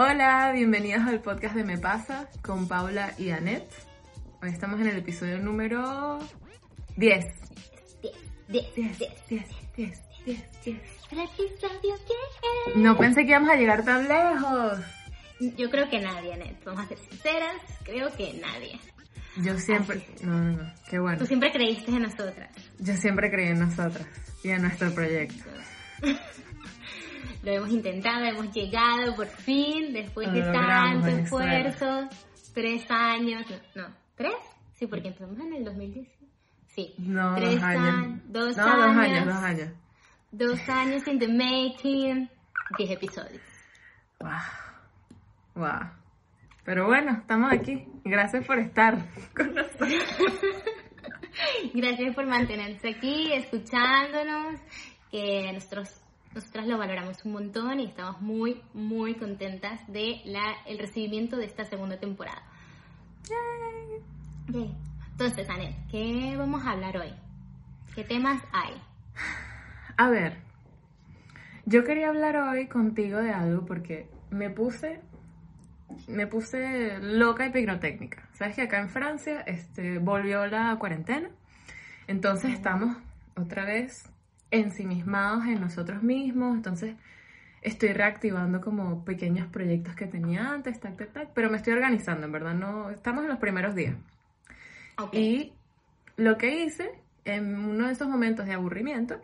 Hola, bienvenidos al podcast de Me Pasa con Paula y Annette. Hoy estamos en el episodio número 10. 10, 10, 10, 10, 10, 10, 10. El episodio 10. No pensé que íbamos a llegar tan lejos. Yo creo que nadie, Net. Vamos a ser sinceras, creo que nadie. Yo siempre... No, no, no. Qué bueno. Tú siempre creíste en nosotras. Yo siempre creí en nosotras y en nuestro proyecto. Lo hemos intentado, hemos llegado por fin, después de tanto esfuerzo. Tres años. No, no, ¿tres? Sí, porque empezamos en el 2010. Sí. No, tres dos años. an- Dos no, años. dos años, dos años. Dos años in the making. Diez episodios. Wow. Wow. Pero bueno, estamos aquí. Gracias por estar con nosotros. Gracias por mantenerse aquí, escuchándonos, que nosotros nosotras lo valoramos un montón y estamos muy, muy contentas de la, el recibimiento de esta segunda temporada. Yay. Entonces, Anet, ¿qué vamos a hablar hoy? ¿Qué temas hay? A ver, yo quería hablar hoy contigo de algo porque me puse, me puse loca y pignotécnica. Sabes que acá en Francia este, volvió la cuarentena, entonces estamos otra vez ensimismados en nosotros mismos, entonces estoy reactivando como pequeños proyectos que tenía antes, tac, tac, tac, pero me estoy organizando, en verdad, no, estamos en los primeros días. Ok. Y lo que hice en uno de esos momentos de aburrimiento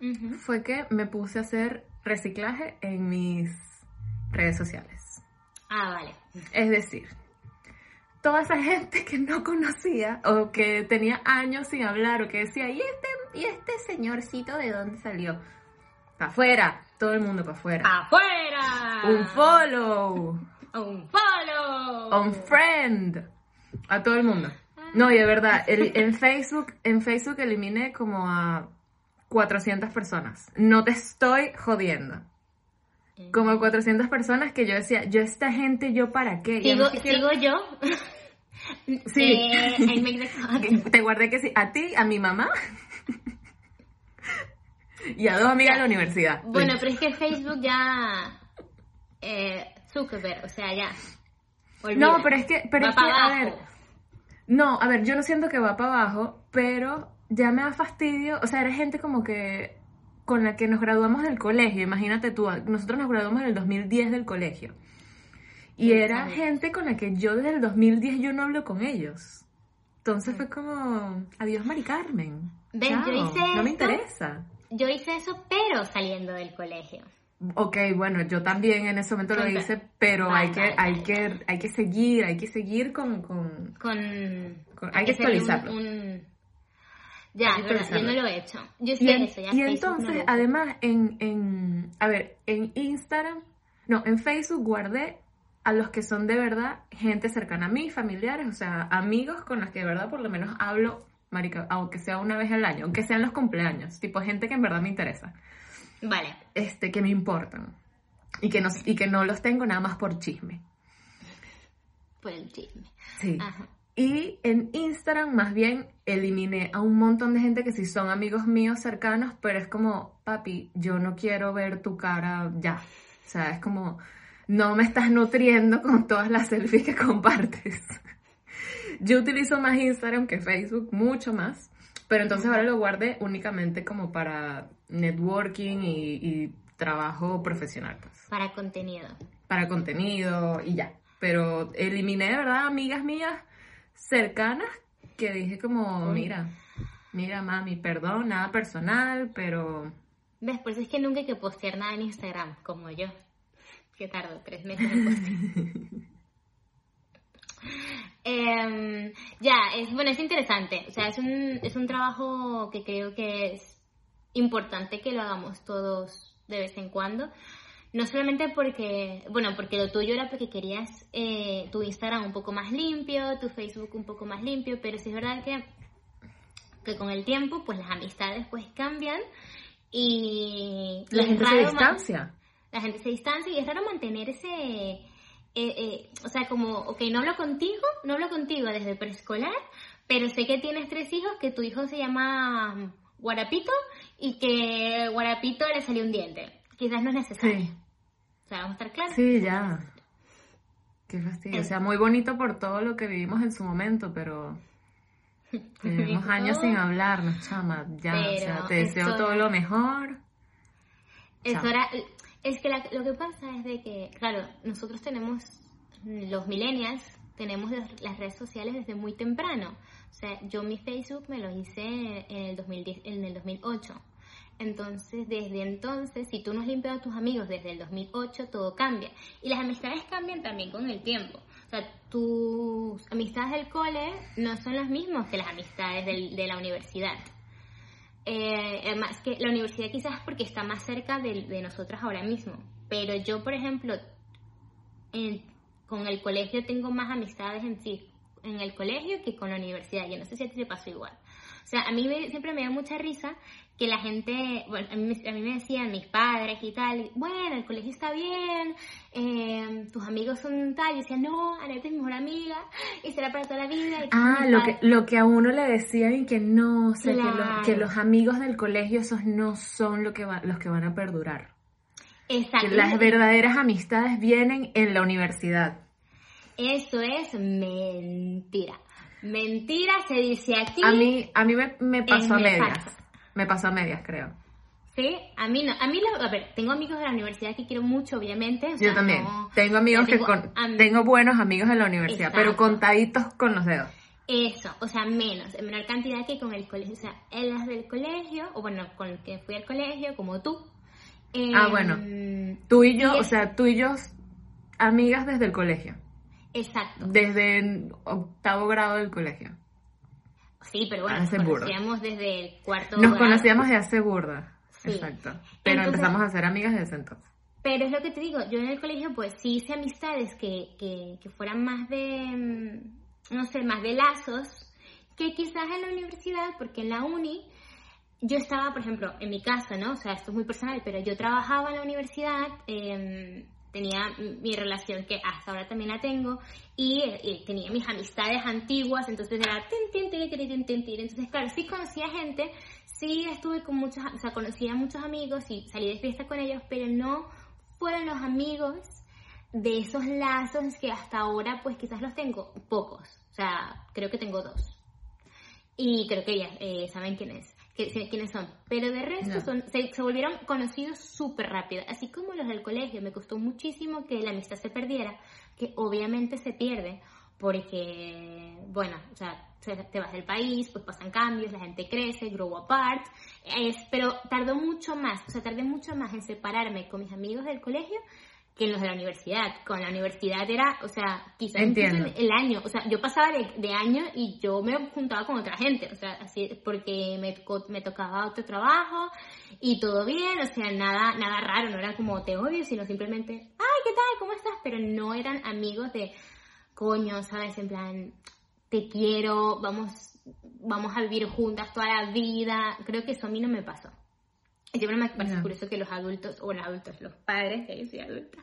Ujú. fue que me puse a hacer reciclaje en mis redes sociales. Ah, vale. Es decir, toda esa gente que no conocía o que tenía años sin hablar o que decía, ¿y este, y este señorcito de dónde salió? Para afuera, todo el mundo para afuera. ¡Afuera! Un follow, ¡Un follow! un friend, a todo el mundo. No, y de verdad, el- en Facebook, en Facebook eliminé como a 400 personas. No te estoy jodiendo. Como 400 personas que yo decía, yo esta gente, yo para qué. Y ¿Sigo, además que quiero- ¿Sigo yo? Sí. Eh, I make the cut. Te guardé que sí, a ti, a mi mamá y a dos amigas de la universidad. Bueno, pero es que Facebook ya. Eh, Zuckerberg, o sea, ya. No, pero es que, pero Va es que, para a abajo. ver, no, a ver, yo no siento que va para abajo, pero ya me da fastidio, o sea, era gente como que con la que nos graduamos del colegio, imagínate tú, nosotros nos graduamos en el 2010 del colegio. Y era gente con la que yo desde el 2010 yo no hablo con ellos. Entonces fue como, adiós Mari Carmen. Ven, yo Chao, hice no me interesa. Yo hice eso, pero saliendo del colegio. Ok, bueno, yo también en ese momento lo hice, pero Vale, hay que, vale, hay vale, que, hay que seguir, hay que seguir con, con, Con. Con- hay que actualizarlo. Un, un- Ya, es verdad, yo no lo he hecho. Yo Y, en- eso, ya y no entonces, además, en, en, a ver, en Instagram, no, en Facebook guardé a los que son de verdad gente cercana a mí, familiares, o sea, amigos con los que de verdad por lo menos hablo, marica, aunque sea una vez al año, aunque sean los cumpleaños, tipo gente que en verdad me interesa, Vale. este, que me importan, y que no, y que no los tengo nada más por chisme. Por el chisme. Sí. Ajá. Y en Instagram más bien eliminé a un montón de gente que sí son amigos míos cercanos, pero es como, papi, yo no quiero ver tu cara ya. O sea, es como, no me estás nutriendo con todas las selfies que compartes. Yo utilizo más Instagram que Facebook, mucho más, pero entonces ahora lo guardé únicamente como para networking y, y trabajo profesional, pues Para contenido. para contenido y ya. Pero eliminé de verdad amigas mías cercanas que dije como, mira, mira mami, perdón, nada personal, pero ¿Ves? Por eso es que nunca hay que postear nada en Instagram, como yo. que tardo tres meses en postear. Em, ya, es bueno, es interesante. O sea, es un, es un trabajo que creo que es importante que lo hagamos todos de vez en cuando. No solamente porque, bueno, porque lo tuyo era porque querías eh, tu Instagram un poco más limpio, tu Facebook un poco más limpio, pero sí es verdad que, que con el tiempo, pues las amistades pues cambian y... La gente se distancia. La gente se distancia y es raro mantener ese eh, eh, o sea, como, ok, no hablo contigo, no hablo contigo desde preescolar, pero sé que tienes tres hijos, que tu hijo se llama Guarapito y que Guarapito le salió un diente. Quizás no es necesario. Sí. O sea, vamos a estar claros. Sí, ya. Qué fastidio. O sea, muy bonito por todo lo que vivimos en su momento, pero tenemos años sin hablarnos, chama. Ya, o sea, te deseo todo lo mejor. Es hora, es que lo que pasa es de que, claro, nosotros tenemos, los millennials, tenemos las redes sociales desde muy temprano. O sea, yo mi Facebook me lo hice en el, 2010, en el 2008. Entonces, desde entonces, si tú no has limpiado a tus amigos desde el 2008, todo cambia. Y las amistades cambian también con el tiempo. O sea, tus amistades del cole no son las mismas que las amistades de la universidad. Eh, además que la universidad quizás porque está más cerca de, de nosotras ahora mismo, pero yo, por ejemplo, con el colegio tengo más amistades en sí, en el colegio que con la universidad. Yo no sé si a ti te pasó igual. O sea, a mí siempre me da mucha risa que la gente, bueno, a mí, a mí, me decían mis padres y tal, bueno, el colegio está bien, eh, tus amigos son tal, y decían, no, Aneta es mi mejor amiga, y será para toda la vida. ah, lo que, lo que a uno le decían y que no, o sea, que, los, que, los, amigos del colegio, esos no son lo que los que van a perdurar. Exacto. Que las verdaderas amistades vienen en la universidad. Eso es mentira. Mentira se dice aquí. A mí, a mí me, me pasó a medias. Me pasó a medias, creo. Sí, a mí no. A mí, a ver, tengo amigos de la universidad que quiero mucho, obviamente. Yo también. tengo amigos que con, tengo buenos amigos en la universidad, pero contaditos con los dedos. Eso, o sea, menos, en menor cantidad que con el colegio. O sea, en las del colegio, o bueno, con el que fui al colegio, como tú. ah, bueno. Em, tú y yo, o sea, tú y yo, amigas desde el colegio. Exacto. Desde el octavo grado del colegio. Sí, pero bueno, nos conocíamos desde el cuarto Nos conocíamos de hace burda. Exacto. Pero empezamos a ser amigas desde entonces. Pero es lo que te digo, yo en el colegio pues sí hice amistades que, que, fueran más de, mm, no sé, más de lazos, que quizás en la universidad, porque en la uni yo estaba, por ejemplo, en mi casa, ¿no? O sea, esto es muy personal, pero yo trabajaba en la universidad, eh, tenía mi relación que hasta ahora también la tengo y, tenía mis amistades antiguas, entonces era tin, tin, tin, tin, entonces claro, sí conocía gente, sí estuve con muchos, o sea, conocía a muchos amigos y salí de fiesta con ellos, pero no fueron los amigos de esos lazos que hasta ahora pues quizás los tengo pocos, o sea, creo que tengo dos. Y creo que ya eh, saben quién es quiénes son. Pero de resto son, se, volvieron conocidos súper rápido. Así como los del colegio, me costó muchísimo que la amistad se perdiera, que obviamente se pierde, porque, bueno, o sea, te vas del país, pues pasan cambios, la gente crece, grow apart, es, pero tardó mucho más, o sea, tardé mucho más en separarme con mis amigos del colegio que en los de la universidad. Con la universidad era, o sea, quizás el año, o sea, yo pasaba de, año y yo me juntaba con otra gente, o sea, así, porque me, me tocaba otro trabajo y todo bien, o sea, nada, nada raro, no era como te odio, sino simplemente, ay, ¿qué tal? ¿Cómo estás? Pero no eran amigos de, coño, ¿sabes? En plan, te quiero, vamos, vamos a vivir juntas toda la vida. Creo que eso a mí no me pasó. Siempre me parece curioso que los adultos, o los adultos, los padres, que yo soy adulta,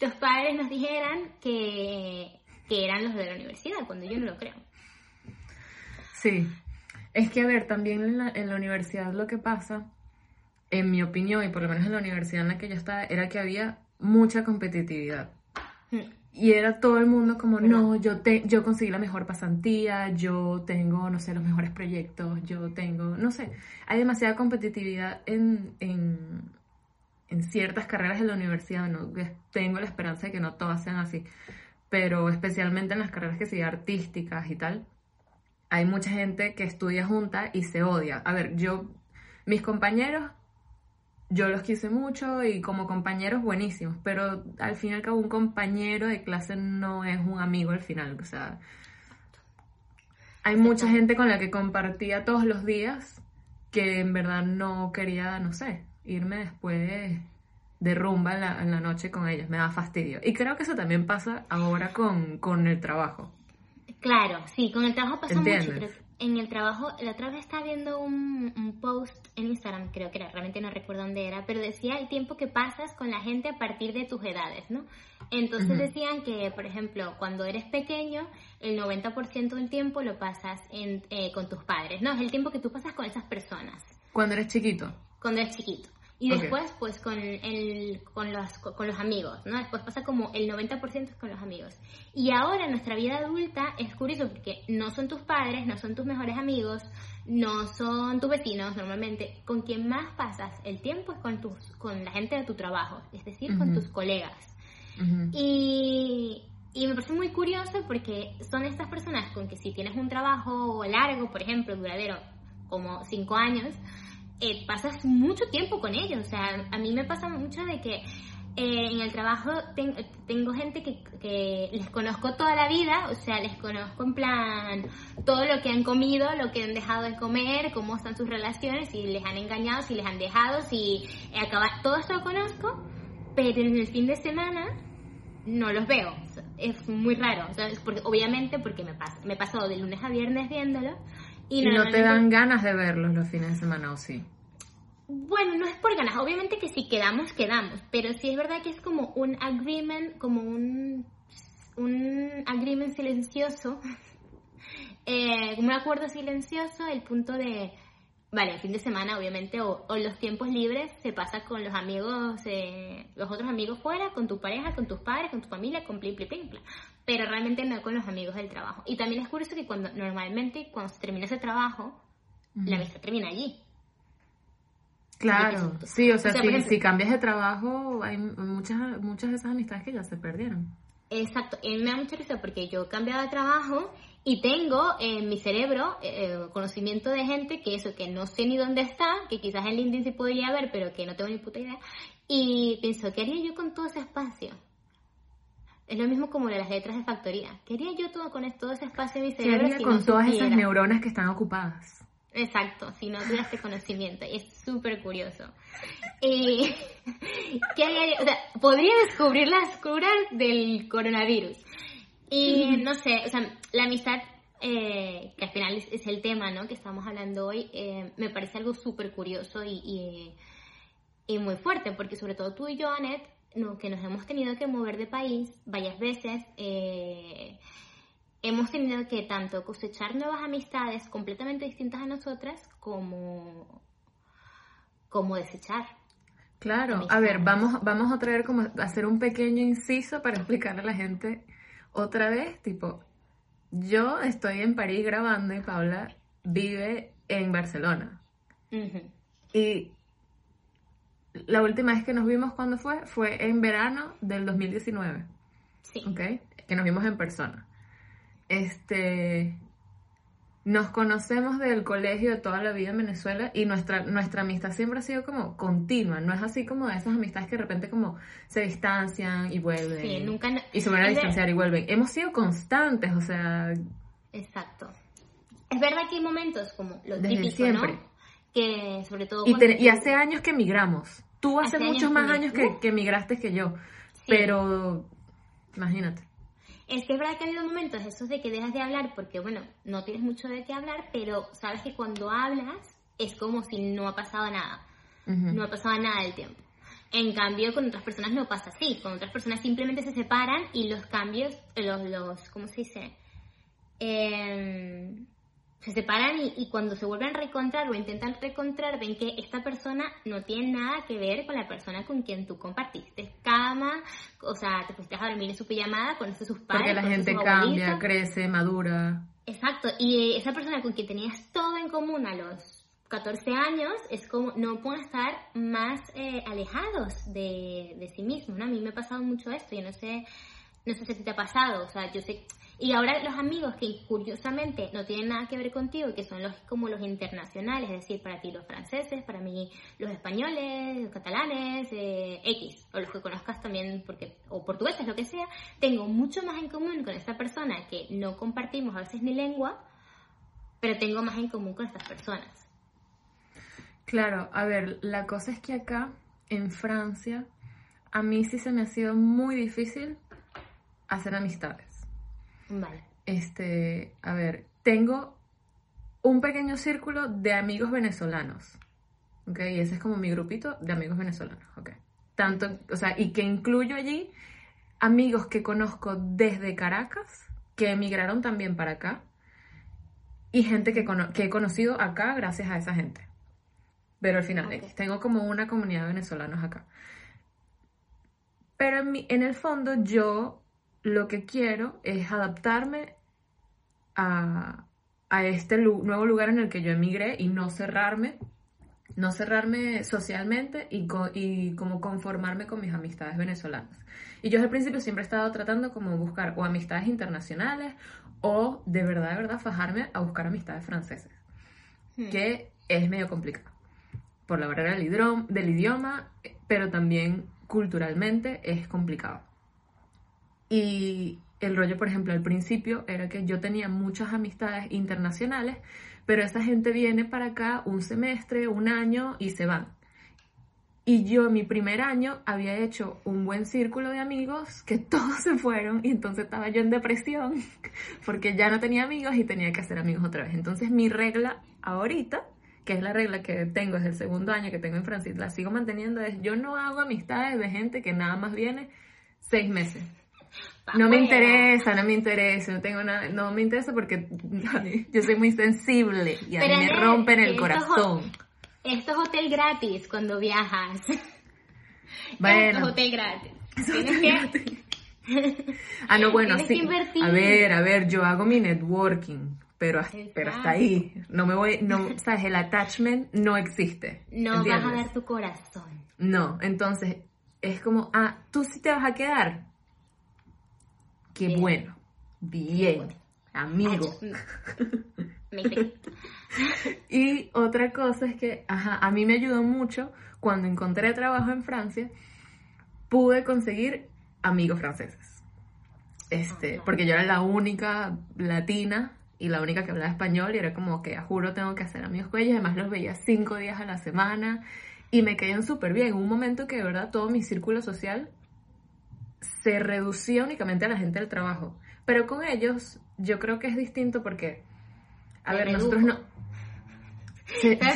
los padres nos dijeran que, que eran los de la universidad, cuando yo no lo creo. Sí, es que a ver, también en la, en la universidad lo que pasa, en mi opinión, y por lo menos en la universidad en la que yo estaba, era que había mucha competitividad. Hmm. Y era todo el mundo como, no, yo, te, yo conseguí la mejor pasantía, yo tengo, no sé, los mejores proyectos, yo tengo, no sé, hay demasiada competitividad en, en, en ciertas carreras de la universidad, ¿no? tengo la esperanza de que no todas sean así, pero especialmente en las carreras que siguen artísticas y tal, hay mucha gente que estudia junta y se odia. A ver, yo, mis compañeros yo los quise mucho y como compañeros buenísimos, pero al fin y al cabo un compañero de clase no es un amigo al final, o sea, hay mucha gente con la que compartía todos los días que en verdad no quería, no sé, irme después de rumba en la, en la noche con ellos, me da fastidio. Y creo que eso también pasa ahora con, con el trabajo. Claro, sí, con el trabajo pasa mucho. En el trabajo, la otra vez estaba viendo un, un post en Instagram, creo que era, realmente no recuerdo dónde era, pero decía el tiempo que pasas con la gente a partir de tus edades, ¿no? Entonces decían que, por ejemplo, cuando eres pequeño, el 90% del tiempo lo pasas en, eh, con tus padres, ¿no? Es el tiempo que tú pasas con esas personas Cuando eres chiquito. cuando eres chiquito. Y Ok. después, pues, con, el, con, los, con los amigos, ¿no? Después pasa como el 90% con los amigos. Y ahora nuestra vida adulta es curioso porque no son tus padres, no son tus mejores amigos, no son tus vecinos normalmente. Con quien más pasas el tiempo es con, tus, con la gente de tu trabajo, es decir, con Ujú. tus colegas. Ujú. Y, y me parece muy curioso porque son estas personas con que si tienes un trabajo largo, por ejemplo, duradero, como cinco años, eh, pasas mucho tiempo con ellos. O sea, a mí me pasa mucho de que eh, en el trabajo ten- tengo gente que, les conozco toda la vida, o sea, les conozco en plan todo lo que han comido, lo que han dejado de comer, cómo están sus relaciones, si les han engañado, si les han dejado, si eh, acaba, todo esto lo conozco, pero en el fin de semana no los veo. Es muy raro, obviamente porque me pasa, me pasó de lunes a viernes viéndolo y, Y no te dan ganas de verlos los fines de semana, ¿o sí? bueno, no es por ganas, obviamente que si quedamos, quedamos, pero sí es verdad que es como un agreement, como un, un agreement silencioso, eh, un acuerdo silencioso, el punto de, vale, el fin de semana obviamente, o, o los tiempos libres se pasa con los amigos, eh, los otros amigos fuera, con tu pareja, con tus padres, con tu familia, con pli, pli, pli, pli. pero realmente no con los amigos del trabajo. Y también es curioso que cuando normalmente cuando se termina ese trabajo, la amistad termina allí. Claro, sí, o sea, O sea, si, ejemplo- si cambias de trabajo, hay muchas, muchas de esas amistades que ya se perdieron. Exacto, y me da mucha risa porque yo he cambiado de trabajo y tengo en mi cerebro eh, conocimiento de gente que eso, que no sé ni dónde está, que quizás en LinkedIn sí podría ver, pero que no tengo ni puta idea. Y pienso, ¿qué haría yo con todo ese espacio? Es lo mismo como de las letras de factoría. ¿Qué haría yo todo con todo ese espacio en mi ¿Qué cerebro haría si con no todas esas neuronas que están ocupadas? Exacto, si no tuviera este conocimiento. Es súper curioso. Eh, ¿Qué haría? O sea, podría descubrir las curas del coronavirus. Y no sé, o sea, la amistad, eh, que al final es, es el tema, ¿no? Que estamos hablando hoy, eh, me parece algo súper curioso y, y, y muy fuerte, porque sobre todo tú y yo, Anet, no, que nos hemos tenido que mover de país varias veces, eh, hemos tenido que tanto cosechar nuevas amistades completamente distintas a nosotras como, como desechar. Claro, a ver, vamos, vamos a traer como a hacer un pequeño inciso para explicarle a la gente otra vez, tipo, yo estoy en París grabando y Paula vive en Barcelona. Y la última vez que nos vimos cuando fue, fue en verano del 2019, Sí. ¿ok? Que nos vimos en persona. Este, nos conocemos del colegio de toda la vida en Venezuela y nuestra, nuestra amistad siempre ha sido como continua, no es así como de esas amistades que de repente como se distancian y vuelven. Sí, nunca... no- Y se vuelven a distanciar y vuelven. Hemos sido constantes, o sea, Exacto. Es verdad que hay momentos como lo Desde típico, siempre. ¿no? Que sobre todo y, te- hace años que emigramos. Tú hace, muchos más años que, que emigraste que yo. Sí. Pero, imagínate. Es que es verdad que ha habido momentos esos de que dejas de hablar porque, bueno, no tienes mucho de qué hablar, pero sabes que cuando hablas es como si no ha pasado nada. No ha pasado nada del tiempo. En cambio, con otras personas no pasa así. Con otras personas simplemente se separan y los cambios, los, los ¿cómo se dice? Em, se separan y, y cuando se vuelven a reencontrar o intentan reencontrar ven que esta persona no tiene nada que ver con la persona con quien tú compartiste cama, o sea, te fuiste a dormir en su pijamada, conoces sus padres, Porque la gente cambia, abuelitos. crece, madura. Exacto, y esa persona con quien tenías todo en común a los 14 años es como no pueden estar más eh, alejados de, de sí mismos, ¿no? A mí me ha pasado mucho esto, yo no sé, no sé si te ha pasado, o sea, yo sé, Y ahora los amigos que curiosamente no tienen nada que ver contigo, que son los como los internacionales, es decir, para ti los franceses, para mí los españoles, los catalanes, eh, X, o los que conozcas también, porque, o portugueses, lo que sea, tengo mucho más en común con esta persona que no compartimos a veces ni lengua, pero tengo más en común con estas personas. Claro, a ver, la cosa es que acá, en Francia, a mí sí se me ha sido muy difícil hacer amistades. Vale. Este, a ver, tengo un pequeño círculo de amigos venezolanos. ¿Ok? Y ese es como mi grupito de amigos venezolanos. ¿Ok? Tanto, o sea, y que incluyo allí amigos que conozco desde Caracas, que emigraron también para acá, y gente que, que he conocido acá gracias a esa gente. Pero al final, tengo como una comunidad de venezolanos acá. Pero en, mi- en el fondo yo lo que quiero es adaptarme a, a este lu- nuevo lugar en el que yo emigré y no cerrarme, no cerrarme socialmente y, co- y como conformarme con mis amistades venezolanas. Y yo el principio siempre he estado tratando como buscar o amistades internacionales o de verdad, de verdad, fajarme a buscar amistades francesas, Hmm. que es medio complicado por la barrera del idioma, pero también culturalmente es complicado. Y el rollo, por ejemplo, al principio era que yo tenía muchas amistades internacionales, pero esa gente viene para acá un semestre, un año y se van. Y yo en mi primer año había hecho un buen círculo de amigos que todos se fueron y entonces estaba yo en depresión porque ya no tenía amigos y tenía que hacer amigos otra vez. Entonces mi regla ahorita, que es la regla que tengo desde el segundo año que tengo en Francia, la sigo manteniendo, es yo no hago amistades de gente que nada más viene seis meses. No me interesa, no me interesa, no tengo nada, no me interesa porque yo soy muy sensible y a mí me rompen el corazón. Esto es hotel gratis cuando viajas. Esto es Bueno, hotel gratis. Que... ah no, bueno, sí. A ver, a ver, yo hago mi networking, pero, hasta- pero hasta ahí, no me voy, no, sabes, el attachment no existe. No vas a dar tu corazón. No, entonces es como, ah, tú sí te vas a quedar. Qué Bien. bueno, bien, amigo. Y otra cosa es que, ajá, a mí me ayudó mucho cuando encontré trabajo en Francia, pude conseguir amigos franceses. Este, porque yo era la única latina y la única que hablaba español y era como que, a juro, tengo que hacer amigos con ellos. Además, los veía cinco días a la semana y me caían súper bien. Un momento que de verdad todo mi círculo social se reducía únicamente a la gente del trabajo. Pero con ellos yo creo que es distinto porque, a Se ver, redujo. nosotros no... Sí,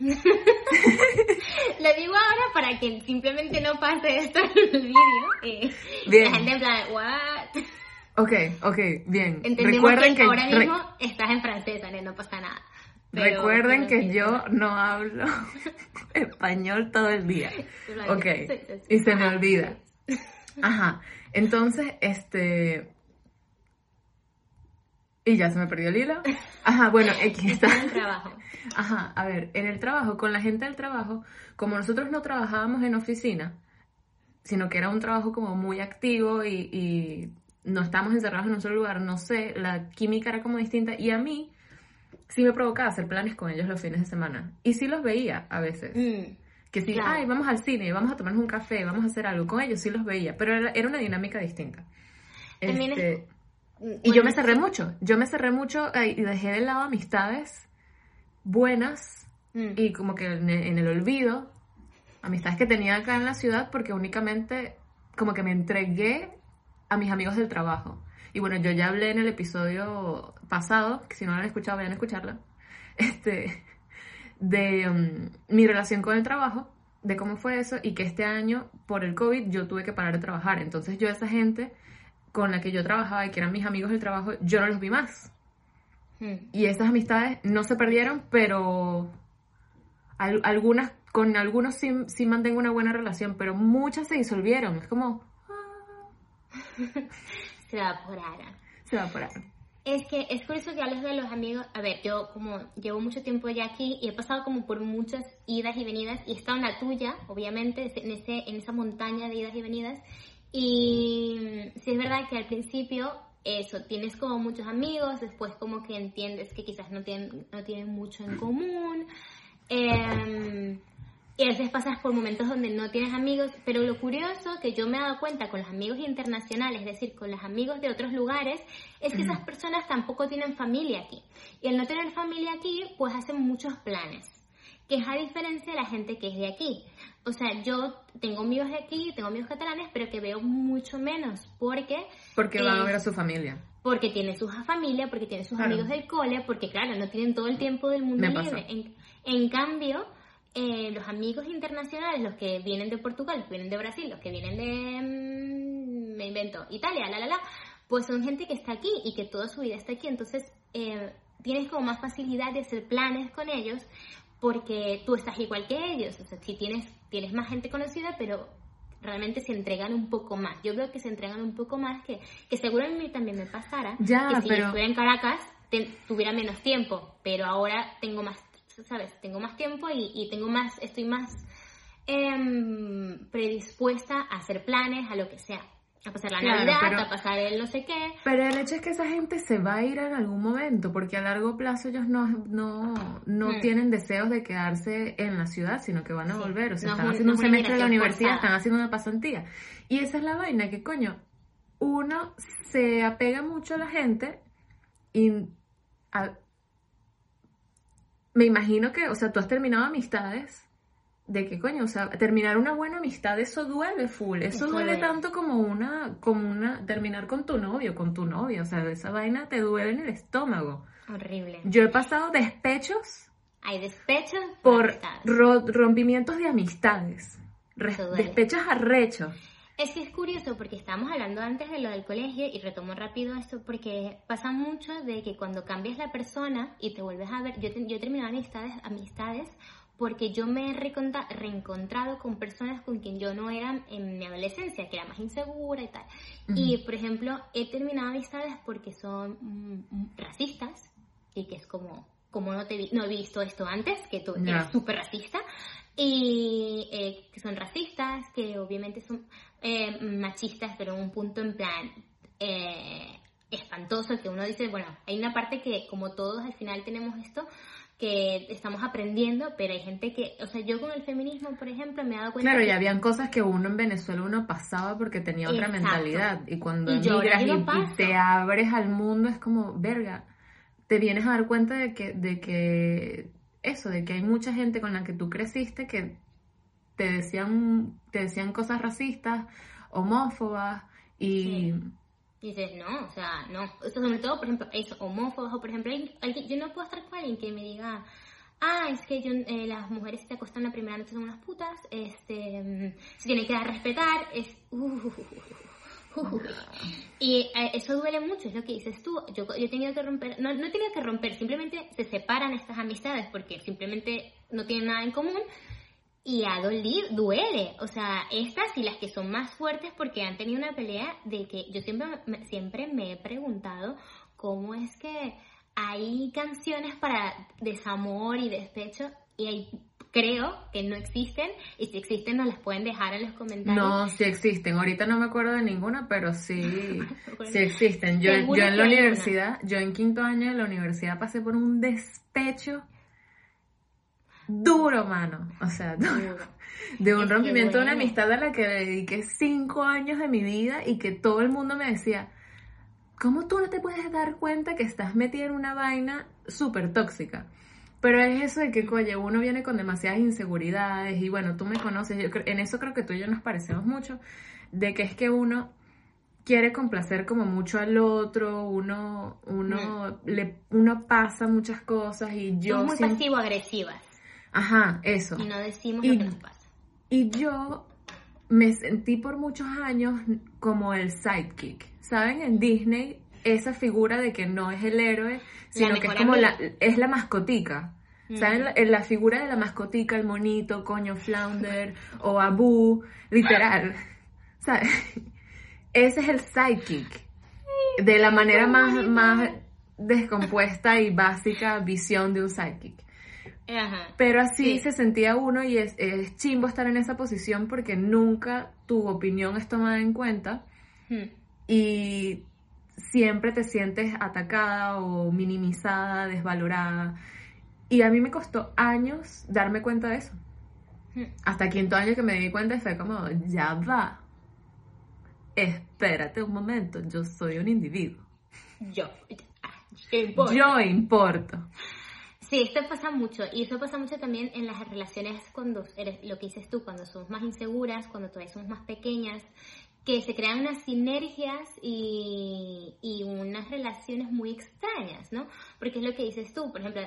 Lo digo ahora para que simplemente no pase esto en el vídeo. eh, Bien. La gente en plan, what? Ok, ok, bien. Entendemos Recuerden que, que, ahora re- mismo estás en francés, Ane, no pasa nada. Pero- recuerden pero que yo no hablo español todo el día. Ok, y se me olvida. Ajá, entonces, este... Y ya se me perdió el hilo. Ajá, bueno, aquí está. Está en el trabajo. Ajá, a ver, en el trabajo, con la gente del trabajo, como nosotros no trabajábamos en oficina, sino que era un trabajo como muy activo y, y no estábamos encerrados en un solo lugar, no sé, la química era como distinta y a mí sí me provocaba hacer planes con ellos los fines de semana. Y sí los veía a veces. Mm, Que sí, Claro. ay, vamos al cine, vamos a tomarnos un café, vamos a hacer algo. Con ellos sí los veía, pero era, era una dinámica distinta. También es- Este, mm, y yo bueno, me cerré mucho, yo me cerré mucho eh, y dejé de lado amistades buenas mm, y como que en el, en el olvido, amistades que tenía acá en la ciudad porque únicamente como que me entregué a mis amigos del trabajo. Y bueno, yo ya hablé en el episodio pasado, que si no lo han escuchado, vayan a escucharla, este, de um, mi relación con el trabajo, de cómo fue eso y que este año por el COVID yo tuve que parar de trabajar. Entonces yo a esa gente con la que yo trabajaba y que eran mis amigos del trabajo, yo no los vi más. mm. Y esas amistades no se perdieron, pero al- algunas, con algunos sí, sí mantengo una buena relación, pero muchas se disolvieron. Es como, Se evaporaron. se evaporaron. Es que es curioso que hables de los amigos. A ver, yo como llevo mucho tiempo ya aquí y he pasado como por muchas idas y venidas y he estado en la tuya, obviamente, en, ese, en esa montaña de idas y venidas. Y sí es verdad que al principio eso, tienes como muchos amigos, después como que entiendes que quizás no tienen, no tienen mucho en común. Eh, y a veces pasas por momentos donde no tienes amigos, pero lo curioso que yo me he dado cuenta con los amigos internacionales, es decir, con los amigos de otros lugares, es que esas personas tampoco tienen familia aquí. Y al no tener familia aquí, pues hacen muchos planes, que es a diferencia de la gente que es de aquí. O sea, yo tengo amigos de aquí, tengo amigos catalanes, pero que veo mucho menos, porque... Porque van a eh, ver a su familia. porque tiene su familia, porque tiene sus Claro. amigos del cole, porque claro, no tienen todo el tiempo del mundo Me libre. En, en cambio, eh, los amigos internacionales, los que vienen de Portugal, los que vienen de Brasil, los que vienen de, mm, me invento, Italia, la, la, la, pues son gente que está aquí y que toda su vida está aquí. Entonces, eh, tienes como más facilidad de hacer planes con ellos porque tú estás igual que ellos. O sea, si tienes, tienes más gente conocida, pero realmente se entregan un poco más. Yo veo que se entregan un poco más, que, que seguro a mí también me pasara. Ya, que si pero- estuviera en Caracas te- tuviera menos tiempo, pero ahora tengo más, ¿sabes? Tengo más tiempo y, y tengo más, estoy más em, predispuesta a hacer planes, a lo que sea. A pasar la Claro, Navidad, pero- a pasar el no sé qué. Pero el hecho es que esa gente se va a ir en algún momento, porque a largo plazo ellos no, no, no Hmm. tienen deseos de quedarse en la ciudad, sino que van a Sí. volver. O sea, No es están haciendo no un semestre de la universidad, forzada. están haciendo una pasantía. Y esa es la vaina, que coño, uno se apega mucho a la gente y a- me imagino que, o sea, tú has terminado amistades. De que coño, o sea, terminar una buena amistad, eso duele full, eso duele tanto como una, como una, terminar con tu novio, con tu novia, o sea, esa vaina te duele en el estómago. Horrible. Yo he pasado despechos Hay despechos por ro- rompimientos de amistades, despechos arrechos. Es que es curioso porque estábamos hablando antes de lo del colegio y retomo rápido esto porque pasa mucho de que cuando cambias la persona y te vuelves a ver, yo, te- yo he terminado amistades, amistades porque yo me he reencontrado con personas con quien yo no era en mi adolescencia, que era más insegura y tal. Y, por ejemplo, he terminado amistades porque son mm, racistas y que es como, como no, te vi- no he visto esto antes, que tú eres súper racista, y eh, que son racistas, que obviamente son eh, machistas, pero en un punto en plan eh, espantoso, que uno dice, bueno, hay una parte que como todos al final tenemos esto, que estamos aprendiendo, pero hay gente que, o sea, yo con el feminismo, por ejemplo, me he dado cuenta Claro, y que habían cosas que uno en Venezuela uno pasaba porque tenía otra Exacto. mentalidad. Y cuando Y emigras y, y te abres al mundo es como, verga, te vienes a dar cuenta de que, de que eso, de que hay mucha gente con la que tú creciste que te decían, te decían cosas racistas, homófobas y... Dices, no, o sea, no. Esto sobre todo, por ejemplo, eso, homófobos, o por ejemplo, yo no puedo estar con alguien que me diga, ah, es que yo, eh, las mujeres que te acostan la primera noche son unas putas, este, mm, se tienen que dar a respetar, es... uh, uh, y eh, eso duele mucho, es lo que dices tú. Yo, yo he tenido que romper, no, no he tenido que romper, simplemente se separan estas amistades porque simplemente no tienen nada en común y a doler, duele. O sea, estas y las que son más fuertes porque han tenido una pelea de que yo siempre, me- siempre me he preguntado cómo es que hay canciones para desamor y despecho y hay- creo que no existen y si existen nos las pueden dejar en los comentarios. No, sí existen. Ahorita no me acuerdo de ninguna, pero sí, sí existen. Yo, yo en la universidad, yo en quinto año de la universidad pasé por un despecho duro, mano. O sea, duro. De un Es rompimiento de una amistad a la que dediqué cinco años de mi vida y que todo el mundo me decía, ¿cómo tú no te puedes dar cuenta que estás metida en una vaina súper tóxica? Pero es eso de que, oye, uno viene con demasiadas inseguridades y bueno, tú me conoces, yo en eso creo que tú y yo nos parecemos mucho, de que es que uno quiere complacer como mucho al otro, uno, uno, le, uno pasa muchas cosas y yo Son muy siempre- pasivo-agresivas Ajá, eso. y no decimos Y- lo que nos pasa. Y yo me sentí por muchos años como el sidekick. ¿Saben? En Disney, esa figura de que no es el héroe, sino que es como la, es la mascotica. ¿Saben? La, la figura de la mascotica, el monito, coño flounder o Abu, literal. ¿Sabes? Ese es el sidekick. De la manera más, más descompuesta y básica visión de un sidekick. Ajá. Pero así Sí. se sentía uno y es, es chimbo estar en esa posición porque nunca tu opinión es tomada en cuenta Hmm. y siempre te sientes atacada o minimizada, desvalorada. Y a mí me costó años darme cuenta de eso. Mm. Hasta quinto año que me di cuenta y fue como, ya va. Espérate un momento, yo soy un individuo. Yo. ¿qué importa? Yo importo. Sí, esto pasa mucho y eso pasa mucho también en las relaciones cuando eres lo que dices tú, cuando somos más inseguras, cuando todavía somos más pequeñas, que se crean unas sinergias y, unas relaciones muy extrañas, ¿no? Porque es lo que dices tú, por ejemplo,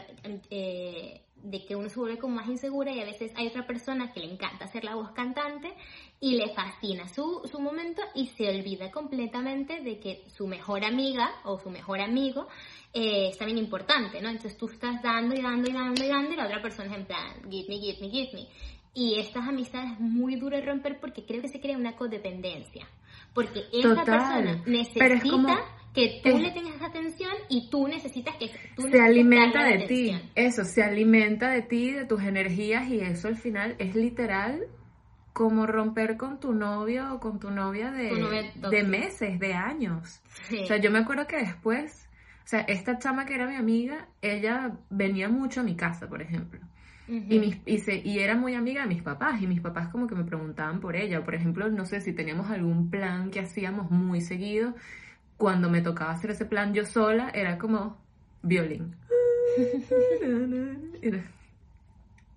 eh, de que uno se vuelve como más insegura y a veces hay otra persona que le encanta hacer la voz cantante y le fascina su, su momento y se olvida completamente de que su mejor amiga o su mejor amigo eh, es también importante, ¿no? Entonces tú estás dando y dando y dando y dando y la otra persona es en plan, give me, give me, give me. Y estas amistades es muy duro de romper porque creo que se crea una codependencia. Porque esa Total. persona necesita es como- que tú es- le tengas atención y tú necesitas que tú se alimenta de ti. atención. Eso, se alimenta de ti, de tus energías y eso al final es literal como romper con tu novio o con tu novia de, Tu novia de meses, de años. Sí. O sea, yo me acuerdo que después, o sea, esta chama que era mi amiga, ella venía mucho a mi casa, por ejemplo. Y, mis, y, se- y era muy amiga de mis papás, y mis papás como que me preguntaban por ella. Por ejemplo, no sé si teníamos algún plan que hacíamos muy seguido. Cuando me tocaba hacer ese plan yo sola, era como violín.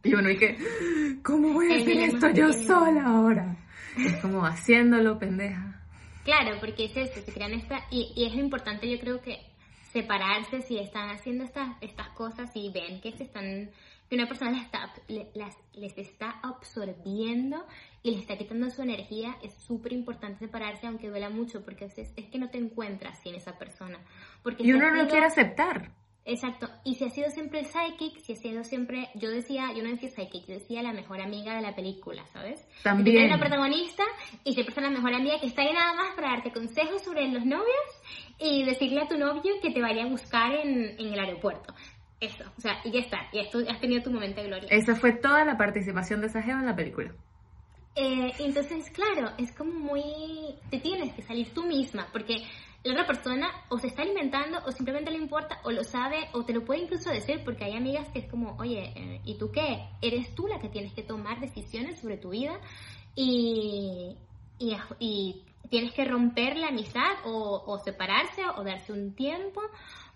Y uno, y que, ¿cómo voy a hacer esto yo sola ahora? Es como haciéndolo, pendeja. Claro, porque es eso, se crean esta, y, y es importante yo creo que separarse si están haciendo estas, estas cosas y ven que se están, que una persona les está, las- les está absorbiendo y les está quitando su energía, es súper importante separarse aunque duela mucho, porque veces es que no te encuentras sin esa persona. Porque Y uno no quiere aceptar. Exacto, y si ha sido siempre el psychic, si ha sido siempre, yo decía, yo no decía psychic, yo decía la mejor amiga de la película, ¿sabes? También. Eres la protagonista y siempre está la mejor amiga que está ahí nada más para darte consejos sobre los novios y decirle a tu novio que te vaya a buscar en, en el aeropuerto. Eso, o sea, y ya está, y esto, has tenido tu momento de gloria. Esa fue toda la participación de esa jeva en la película. Eh, entonces, claro, es como muy... Te tienes que salir tú misma, porque la otra persona o se está alimentando o simplemente le importa o lo sabe o te lo puede incluso decir, porque hay amigas que es como, oye, eh, ¿y tú qué? Eres tú la que tienes que tomar decisiones sobre tu vida y, y, y tienes que romper la amistad o, o separarse o darse un tiempo,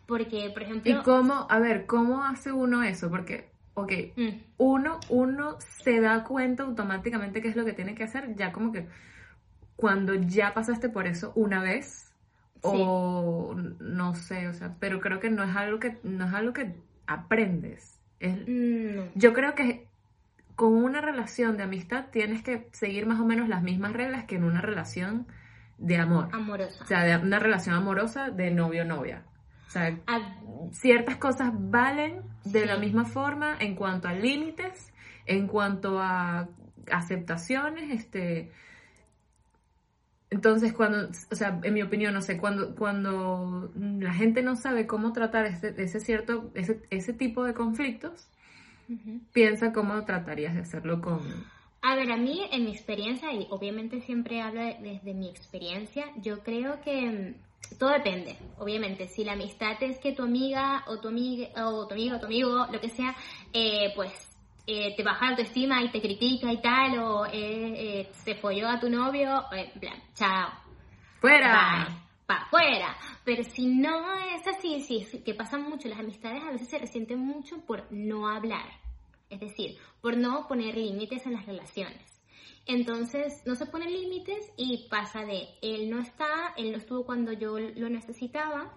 porque, por ejemplo... ¿Y cómo, a ver, cómo hace uno eso? Porque, ok, Mm, uno, uno se da cuenta automáticamente qué es lo que tiene que hacer, ya como que cuando ya pasaste por eso una vez, o no sé, o sea, pero creo que no es algo que, no es algo que aprendes. Es- mm, no. yo creo que con una relación de amistad tienes que seguir más o menos las mismas reglas que en una relación de amor. Amorosa. O sea, de una relación amorosa de novio-novia. O sea, Ah, ciertas cosas valen de Sí. la misma forma en cuanto a límites, en cuanto a aceptaciones, este... Entonces, cuando, o sea, en mi opinión, no sé, cuando, cuando la gente no sabe cómo tratar este, ese cierto, ese, ese tipo de conflictos, piensa cómo tratarías de hacerlo con... A ver, a mí, en mi experiencia, y obviamente siempre hablo de- desde mi experiencia, yo creo que mm, todo depende, obviamente. Si la amistad es que tu amiga o tu amiga o tu amigo o tu amigo, lo que sea, eh, pues eh, te baja la autoestima y te critica y tal, o eh, eh, se folló a tu novio, eh, plan, chao, ¡Fuera! Bye, pa' afuera. Pero si no es así, sí, sí, que pasan mucho, las amistades a veces se resienten mucho por no hablar. Es decir, por no poner límites en las relaciones. Entonces, no se ponen límites y pasa de él no está, él no estuvo cuando yo lo necesitaba,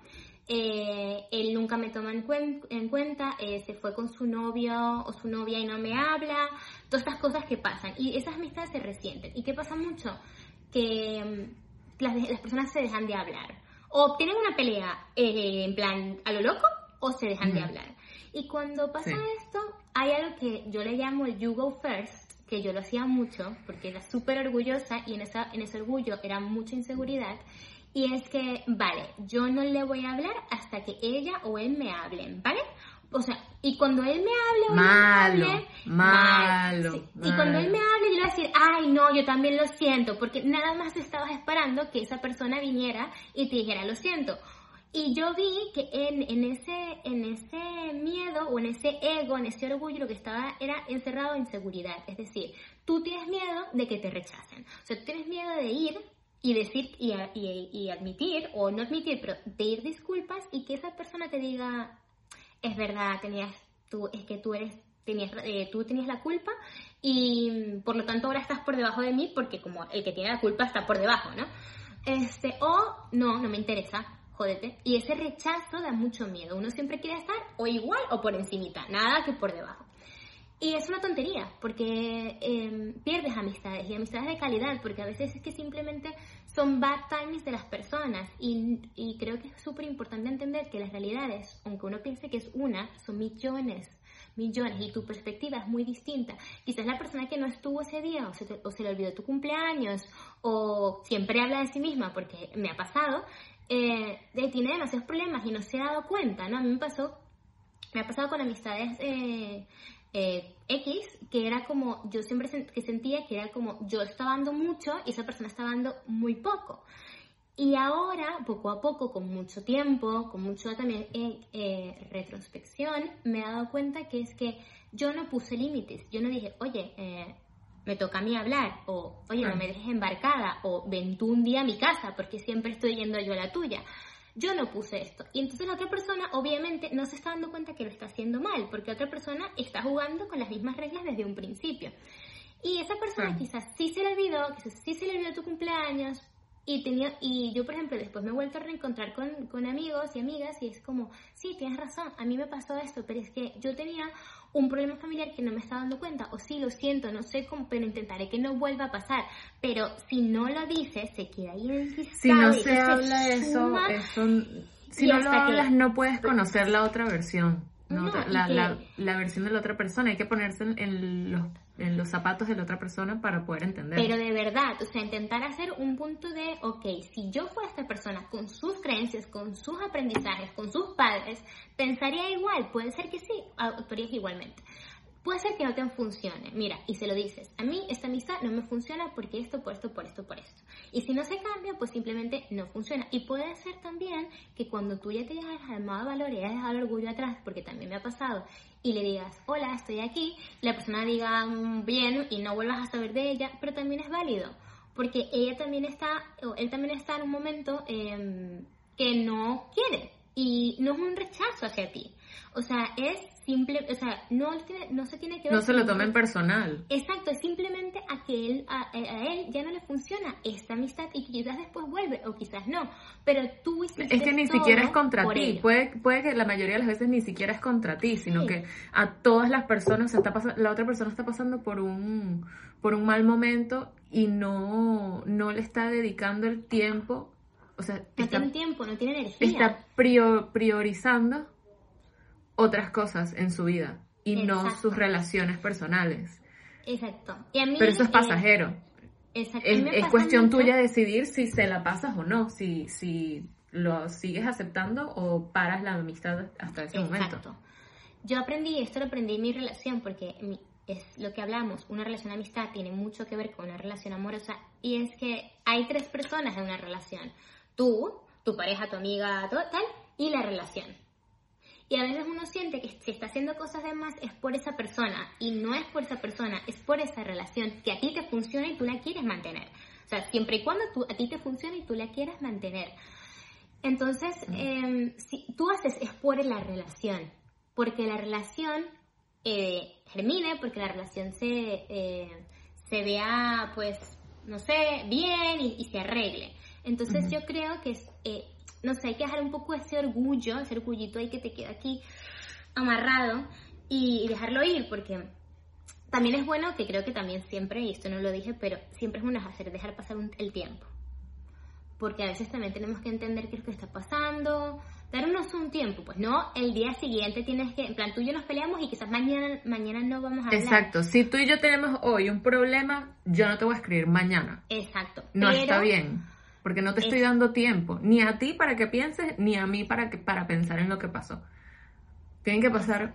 eh, él nunca me toma en, cuen- en cuenta, eh, se fue con su novio o su novia y no me habla, todas estas cosas que pasan. Y esas amistades se resienten. ¿Y qué pasa mucho? Que mm, las, las personas se dejan de hablar. O tienen una pelea eh, en plan a lo loco o se dejan de Ujú. hablar. Y cuando pasa Sí. esto, hay algo que yo le llamo el you go first, que yo lo hacía mucho porque era súper orgullosa y en, esa, en ese orgullo era mucha inseguridad. Y es que, vale, yo no le voy a hablar hasta que ella o él me hablen, ¿vale? o sea, y cuando él me hable Malo, hable, malo, Sí, Y cuando él me malo. hable, yo le voy a decir, ay, no, yo también lo siento, porque nada más estabas esperando que esa persona viniera y te dijera, lo siento. Y yo vi que en, en, ese, en ese miedo o en ese ego, en ese orgullo, lo que estaba era encerrado en seguridad. Es decir, tú tienes miedo de que te rechacen. O sea, tú tienes miedo de ir y decir y, y, y admitir, o no admitir, pero pedir disculpas y que esa persona te diga, es verdad, tenías tú, es que tú eres, tenías, eh, tú tenías la culpa y por lo tanto ahora estás por debajo de mí porque como el que tiene la culpa está por debajo, ¿no? Este, o no, no me interesa, jódete. Y ese rechazo da mucho miedo. Uno siempre quiere estar o igual o por encimita, nada que por debajo. Y es una tontería, porque eh, pierdes amistades y amistades de calidad, porque a veces es que simplemente son bad times de las personas. Y, y creo que es súper importante entender que las realidades, aunque uno piense que es una, son millones, millones, y tu perspectiva es muy distinta. Quizás la persona que no estuvo ese día, o se, o se le olvidó tu cumpleaños, o siempre habla de sí misma, porque me ha pasado, eh, tiene demasiados problemas y no se ha dado cuenta, ¿no? A mí me pasó me ha pasado con amistades eh, eh, X, que era como, yo siempre sen- que sentía que era como, yo estaba dando mucho y esa persona estaba dando muy poco. Y ahora, poco a poco, con mucho tiempo, con mucho también eh, eh, retrospección, me he dado cuenta que es que yo no puse límites. Yo no dije, oye, eh, me toca a mí hablar, o oye, no me dejes embarcada, o ven tú un día a mi casa, porque siempre estoy yendo yo a la tuya. Yo no puse esto. Y entonces la otra persona, obviamente, no se está dando cuenta que lo está haciendo mal, porque otra persona está jugando con las mismas reglas desde un principio. Y esa persona Claro. quizás sí se le olvidó, quizás sí se le olvidó tu cumpleaños, y tenía y yo, por ejemplo, después me he vuelto a reencontrar con, con amigos y amigas y es como, sí, tienes razón, a mí me pasó esto, pero es que yo tenía un problema familiar que no me estaba dando cuenta, o sí, lo siento, no sé cómo, pero intentaré que no vuelva a pasar. Pero si no lo dices, se queda ahí en el Si no se eso habla eso, suma eso si no lo que- hablas no puedes conocer la otra versión. ¿no? La, que- la, la versión de la otra persona. Hay que ponerse en, en los, en los zapatos de la otra persona para poder entender. Pero de verdad, o sea, intentar hacer un punto de, ok, si yo fuera esta persona con sus creencias, con sus aprendizajes, con sus padres, pensaría igual, puede ser que sí, actuarías igualmente. Puede ser que no te funcione, mira, y se lo dices, a mí esta amistad no me funciona porque esto, por esto, por esto, por esto. Y si no se cambia, pues simplemente no funciona. Y puede ser también que cuando tú ya te hayas armado valor y hayas dejado el orgullo atrás, porque también me ha pasado, y le digas, hola, estoy aquí, la persona diga, "Mm, bien, y no vuelvas a saber de ella, pero también es válido, porque ella también está, o él también está en un momento em, que no quiere, y no es un rechazo hacia ti. O sea, es simple, o sea, no, no se tiene que ver no se lo tomen personal. Exacto, es simplemente a que él, a, a él ya no le funciona esta amistad y quizás después vuelve o quizás no, pero tú hiciste Es que ni todo siquiera es contra ti. Puede, puede que la mayoría de las veces ni siquiera es contra ti, sino Sí. que a todas las personas, o sea, está pasa- la otra persona está pasando por un, por un mal momento y no, no le está dedicando el tiempo, o sea, No está, tiene tiempo, no tiene energía. está prio- priorizando otras cosas en su vida y no sus relaciones personales. Exacto. Y a mí, Pero eso es eh, pasajero. exacto, Es, cuestión mucho- tuya decidir si se la pasas o no, si, si lo sigues aceptando o paras la amistad hasta ese momento. Exacto. Yo aprendí, esto lo aprendí en mi relación, porque mi- es lo que hablamos, una relación de amistad tiene mucho que ver con una relación amorosa, y es que hay tres personas en una relación. Tú, tu pareja, tu amiga, todo, tal, y la relación. Y a veces uno siente que si está haciendo cosas de más es por esa persona, y no es por esa persona, es por esa relación que a ti te funciona y tú la quieres mantener. O sea, siempre y cuando tú, a ti te funcione y tú la quieras mantener. Entonces, eh, si tú haces es por la relación, porque la relación eh, germine, porque la relación se, eh, se vea, pues, no sé, bien y, y se arregle. Entonces Ujú. yo creo que, es, eh, no sé, hay que dejar un poco ese orgullo, ese orgullito ahí que te queda aquí amarrado y, y dejarlo ir, porque también es bueno que creo que también siempre, y esto no lo dije, pero siempre es bueno hacer, dejar pasar un- el tiempo. Porque a veces también tenemos que entender qué es lo que está pasando, darnos un tiempo, pues no el día siguiente tienes que, en plan tú y yo nos peleamos y quizás mañana, mañana no vamos a hablar. Exacto, si tú y yo tenemos hoy un problema, yo no te voy a escribir mañana. Exacto. No Pero- está bien, porque no te estoy Es- dando tiempo, ni a ti para que pienses, ni a mí para, que, para pensar en lo que pasó. Tienen que pasar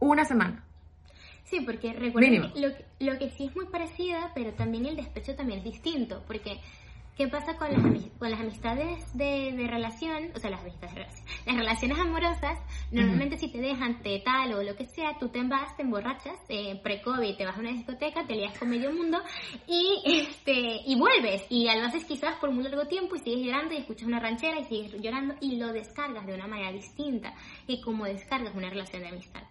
una semana. Sí, porque recuerden que lo, que- lo que sí es muy parecida, pero también el despecho también es distinto, porque ¿qué pasa con las, con las amistades de, de relación? O sea, las amistades de relación, las relaciones amorosas, normalmente si te dejan te tal o lo que sea, tú te vas, te emborrachas, eh, pre-COVID, te vas a una discoteca, te lías con medio mundo y este y vuelves y lo haces quizás por muy largo tiempo y sigues llorando y escuchas una ranchera y sigues llorando y lo descargas de una manera distinta que como descargas una relación de amistad.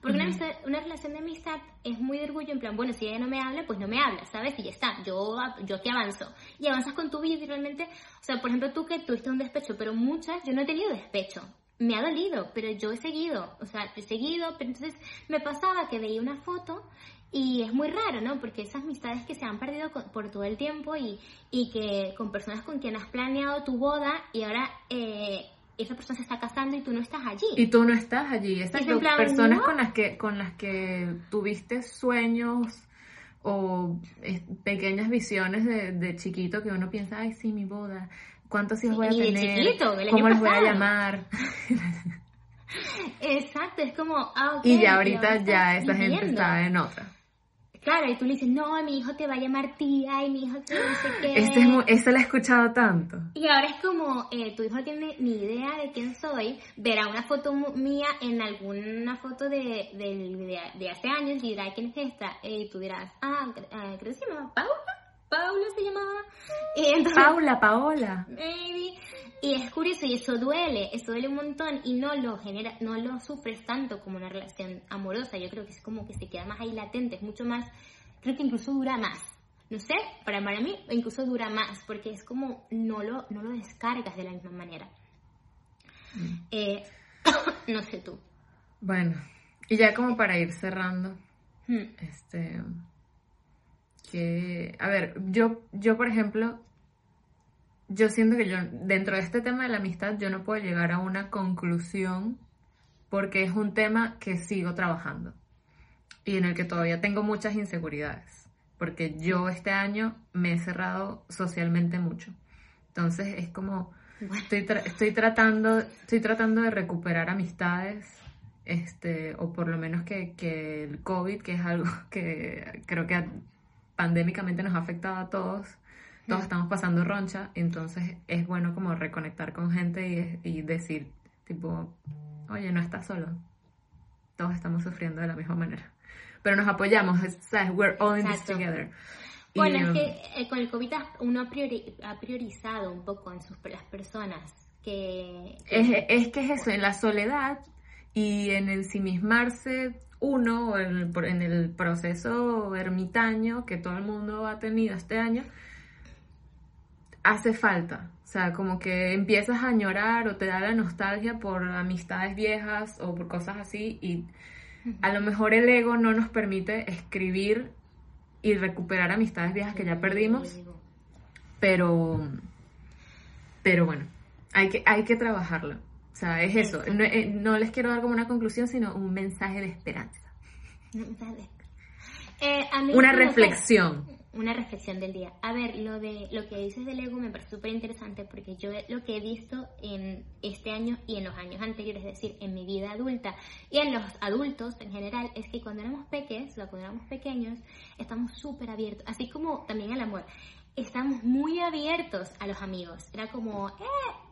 Porque una, amistad- una relación de amistad es muy de orgullo, en plan, bueno, si ella no me habla, pues no me habla, ¿sabes? Y ya está, yo, yo aquí avanzo. Y avanzas con tu vida y realmente, o sea, por ejemplo, tú que tuviste un despecho, pero muchas, yo no he tenido despecho. Me ha dolido, pero yo he seguido, o sea, he seguido, pero entonces me pasaba que veía una foto y es muy raro, ¿no? Porque esas amistades que se han perdido co- por todo el tiempo y, y que con personas con quien has planeado tu boda y ahora eh, esa persona se está casando y tú no estás allí. Y tú no estás allí. Es en plan, Personas ¿no? con las que con las que tuviste sueños o eh, pequeñas visiones de, de chiquito que uno piensa, ay, sí, mi boda. ¿Cuántos hijos voy a Y tener? chiquito, el año ¿Cómo los voy a pasado. llamar? Exacto, es como, ah, ok, y ya ahorita ya esa gente viviendo. está en otra. Claro, y tú le dices, no, mi hijo te va a llamar tía, y mi hijo que no sé qué. Este es eso lo he escuchado tanto. Y ahora es como, eh, tu hijo tiene ni idea de quién soy, verá una foto mía en alguna foto de, del- de, de hace años y dirá, ¿quién es esta? Y tú dirás, ah, cre- creo que se llamaba Paula, Paula se llamaba. Y entonces, Paula, Paola. Maybe. Y es curioso y eso duele, eso duele un montón y no lo genera, no lo sufres tanto como una relación amorosa. Yo creo que es como que se queda más ahí latente, es mucho más, creo que incluso dura más. No sé, para, para mí incluso dura más porque es como no lo, no lo descargas de la misma manera. Eh, no sé tú. Bueno, y ya como para ir cerrando, Hmm. este que a ver, yo yo por ejemplo yo siento que yo dentro de este tema de la amistad yo no puedo llegar a una conclusión porque es un tema que sigo trabajando y en el que todavía tengo muchas inseguridades, porque yo este año me he cerrado socialmente mucho. Entonces es como Estoy, tra- estoy tratando estoy tratando de recuperar amistades este o por lo menos que, que el COVID que es algo que creo que pandémicamente nos ha afectado a todos todos Mm. estamos pasando roncha entonces es bueno como reconectar con gente y, y decir tipo oye no estás solo. Todos estamos sufriendo de la misma manera pero nos apoyamos es- sabes we're all in this together. Y, Bueno, es um, que eh, con el COVID uno ha, priori- ha priorizado un poco en sus, las personas que... Es, es que es eso, en la soledad y en ensimismarse uno en el, en el proceso ermitaño que todo el mundo ha tenido este año, hace falta. O sea, como que empiezas a añorar o te da la nostalgia por amistades viejas o por cosas así y a lo mejor el ego no nos permite escribir y recuperar amistades viejas que ya perdimos, pero pero bueno hay que hay que trabajarlo. O sea es eso. No, eh, no les quiero dar como una conclusión sino un mensaje de esperanza. Eh, a mí una reflexión una reflexión del día. A ver, lo de lo que dices del ego me parece súper interesante porque yo lo que he visto en este año y en los años anteriores, es decir, en mi vida adulta y en los adultos en general, es que cuando éramos pequeños, cuando éramos pequeños, estamos súper abiertos, así como también al amor. Estamos muy abiertos a los amigos. Era como, eh,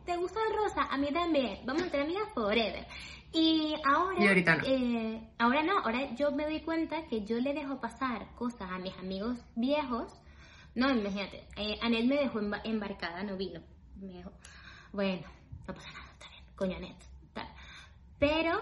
¿te gusta el rosa? A mí también. Vamos a ser amigas forever. Y ahora... Y ahorita no. eh, ahora no, ahora yo me doy cuenta que yo le dejo pasar cosas a mis amigos viejos. No, imagínate, eh, Anet me dejó emba- embarcada, no vino. Me dijo, bueno, no pasa nada, está bien, coño Anet, tal. Pero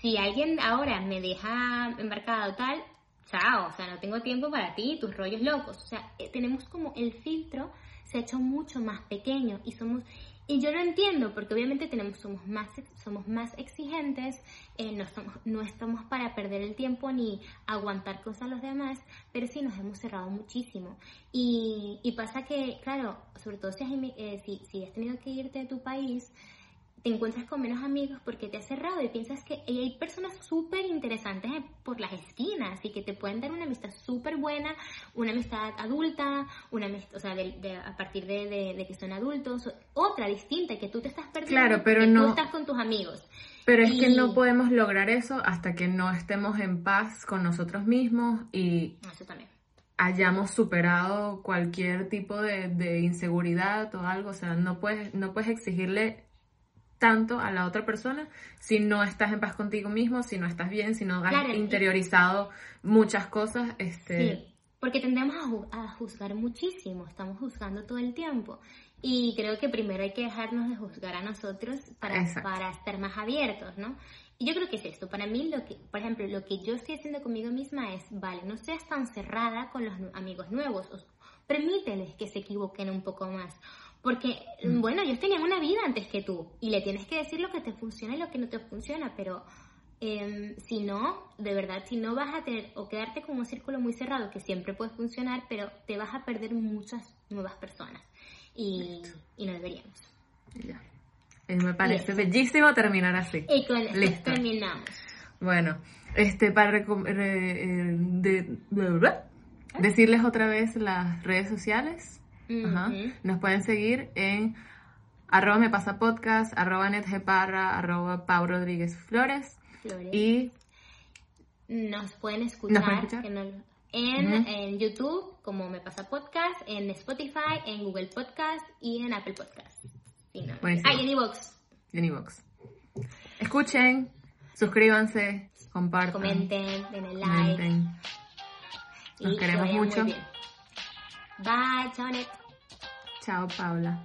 si alguien ahora me deja embarcada o tal, chao, o sea, no tengo tiempo para ti, tus rollos locos. O sea, eh, tenemos como el filtro se ha hecho mucho más pequeño y somos y yo lo entiendo porque obviamente tenemos somos más somos más exigentes eh, no estamos no estamos para perder el tiempo ni aguantar cosas a los demás pero sí nos hemos cerrado muchísimo. Y, y pasa que claro sobre todo si has, eh, si, si has tenido que irte de tu país te encuentras con menos amigos porque te has cerrado y piensas que hay personas súper interesantes eh, por las esquinas y que te pueden dar una amistad súper buena, una amistad adulta, una amistad, o sea, de- de- a partir de, de- de que son adultos, otra distinta que tú te estás perdiendo. Claro, pero no- Tú estás con tus amigos. Pero es que no podemos lograr eso hasta que no estemos en paz con nosotros mismos y Eso también. hayamos superado cualquier tipo de, de inseguridad o algo. O sea, no puedes, no puedes exigirle tanto a la otra persona si no estás en paz contigo mismo, si no estás bien, si no has Claro, y- interiorizado muchas cosas. Este, Sí, porque tendemos a, ju- a juzgar muchísimo, estamos juzgando todo el tiempo. Y creo que primero hay que dejarnos de juzgar a nosotros para, Exacto. para estar más abiertos, ¿no? Y yo creo que es esto. Para mí, lo que, por ejemplo, lo que yo estoy haciendo conmigo misma es, vale, no seas tan cerrada con los amigos nuevos. o- permíteles que se equivoquen un poco más. Porque, bueno, ellos tenían una vida antes que tú y le tienes que decir lo que te funciona y lo que no te funciona, pero Em, si no, de verdad, si no vas a tener o quedarte con un círculo muy cerrado que siempre puede funcionar, pero te vas a perder muchas nuevas personas y, y no deberíamos. ya. Eh, me parece bellísimo terminar así. Y con esto Listo. terminamos. Bueno, este para re- eh, de- de- bla- decirles otra vez las redes sociales. Ajá. Nos pueden seguir en arroba me pasa podcast, arroba netgeparra, arroba Pau Rodríguez Flores Flores. y Nos pueden escuchar, pueden escuchar? que no- en, YouTube, como Me Pasa Podcast, en Spotify, en Google Podcast y en Apple Podcast. No. Ah, y en. Escuchen, suscríbanse, compartan, Comenten, denle like. comenten. y Nos que queremos mucho. Bye, chao, Net. Chao, Paula.